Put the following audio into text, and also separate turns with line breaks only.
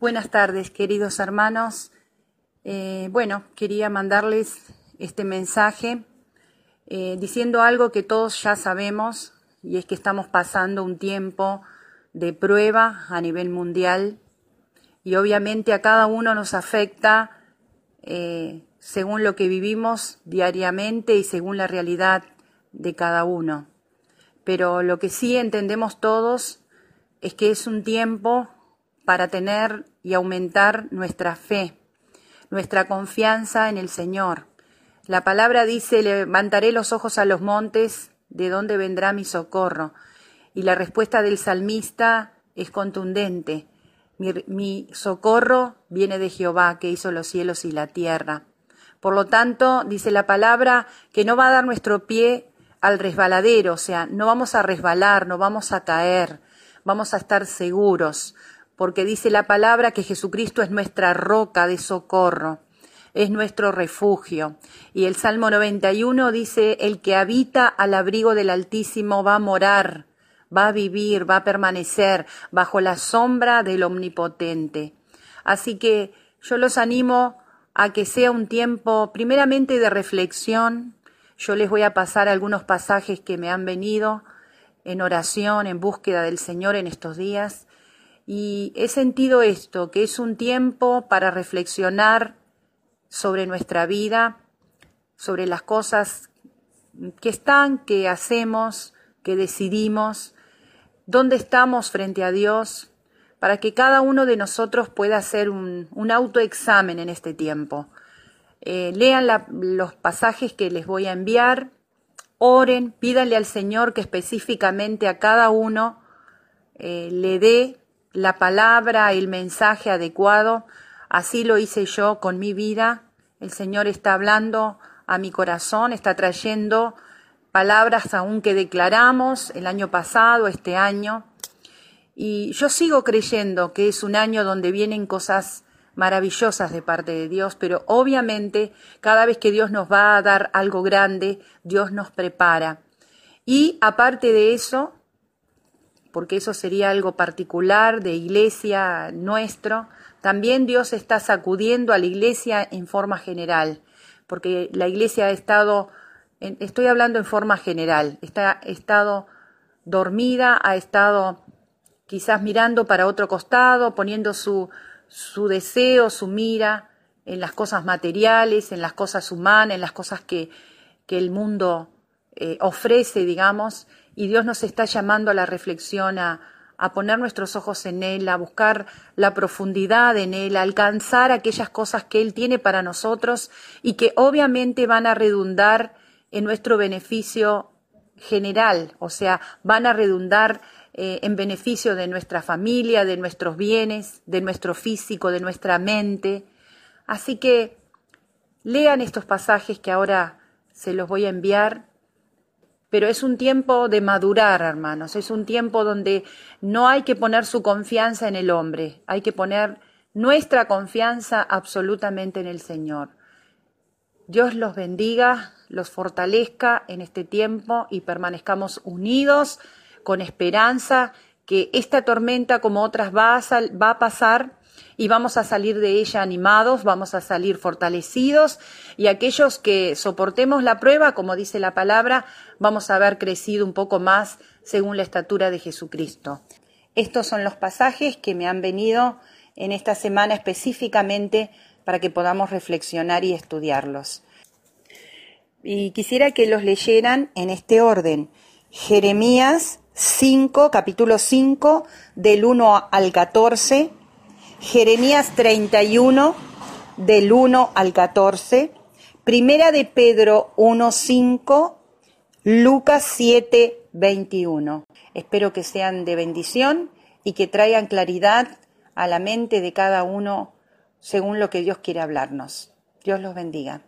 Buenas tardes, queridos hermanos. Eh, bueno, quería mandarles este mensaje eh, diciendo algo que todos ya sabemos, y es que estamos pasando un tiempo de prueba a nivel mundial, y obviamente a cada uno nos afecta eh, según lo que vivimos diariamente y según la realidad de cada uno. Pero lo que sí entendemos todos es que es un tiempo para tener y aumentar nuestra fe, nuestra confianza en el Señor. La palabra dice, levantaré los ojos a los montes, ¿de dónde vendrá mi socorro? Y la respuesta del salmista es contundente. Mi, mi, socorro viene de Jehová, que hizo los cielos y la tierra. Por lo tanto, dice la palabra, que no va a dar nuestro pie al resbaladero, o sea, no vamos a resbalar, no vamos a caer, vamos a estar seguros, porque dice la palabra que Jesucristo es nuestra roca de socorro, es nuestro refugio. Y el Salmo 91 dice, el que habita al abrigo del Altísimo va a morar, va a vivir, va a permanecer bajo la sombra del Omnipotente. Así que yo los animo a que sea un tiempo primeramente de reflexión. Yo les voy a pasar algunos pasajes que me han venido en oración, en búsqueda del Señor en estos días y he sentido esto, que es un tiempo para reflexionar sobre nuestra vida, sobre las cosas que están, que hacemos, que decidimos, dónde estamos frente a Dios, para que cada uno de nosotros pueda hacer un, autoexamen en este tiempo. Eh, lean los pasajes que les voy a enviar, oren, pídanle al Señor que específicamente a cada uno eh, le dé la palabra, el mensaje adecuado. Así lo hice yo con mi vida. El Señor está hablando a mi corazón, está trayendo palabras aún que declaramos el año pasado, este año. Y yo sigo creyendo que es un año donde vienen cosas maravillosas de parte de Dios, pero obviamente cada vez que Dios nos va a dar algo grande, Dios nos prepara. Y aparte de eso, porque eso sería algo particular de iglesia nuestro, también Dios está sacudiendo a la iglesia en forma general, porque la iglesia ha estado, estoy hablando en forma general, está, ha estado dormida, ha estado quizás mirando para otro costado, poniendo su, su deseo, su mira en las cosas materiales, en las cosas humanas, en las cosas que, que el mundo eh, ofrece, digamos, y Dios nos está llamando a la reflexión, a, poner nuestros ojos en Él, a buscar la profundidad en Él, a alcanzar aquellas cosas que Él tiene para nosotros y que obviamente van a redundar en nuestro beneficio general, o sea, van a redundar eh, en beneficio de nuestra familia, de nuestros bienes, de nuestro físico, de nuestra mente. Así que lean estos pasajes que ahora se los voy a enviar pero es un tiempo de madurar, hermanos, es un tiempo donde no hay que poner su confianza en el hombre, hay que poner nuestra confianza absolutamente en el Señor. Dios los bendiga, los fortalezca en este tiempo y permanezcamos unidos con esperanza que esta tormenta como otras va a, va a pasar y vamos a salir de ella animados, vamos a salir fortalecidos y aquellos que soportemos la prueba, como dice la palabra, vamos a haber crecido un poco más según la estatura de Jesucristo. Estos son los pasajes que me han venido en esta semana específicamente para que podamos reflexionar y estudiarlos. Y quisiera que los leyeran en este orden. Jeremías 5, capítulo 5, del 1 al 14, Jeremías 31, del 1 al 14, Primera de Pedro 1, 5, Lucas 7, 21. Espero que sean de bendición y que traigan claridad a la mente de cada uno según lo que Dios quiere hablarnos. Dios los bendiga.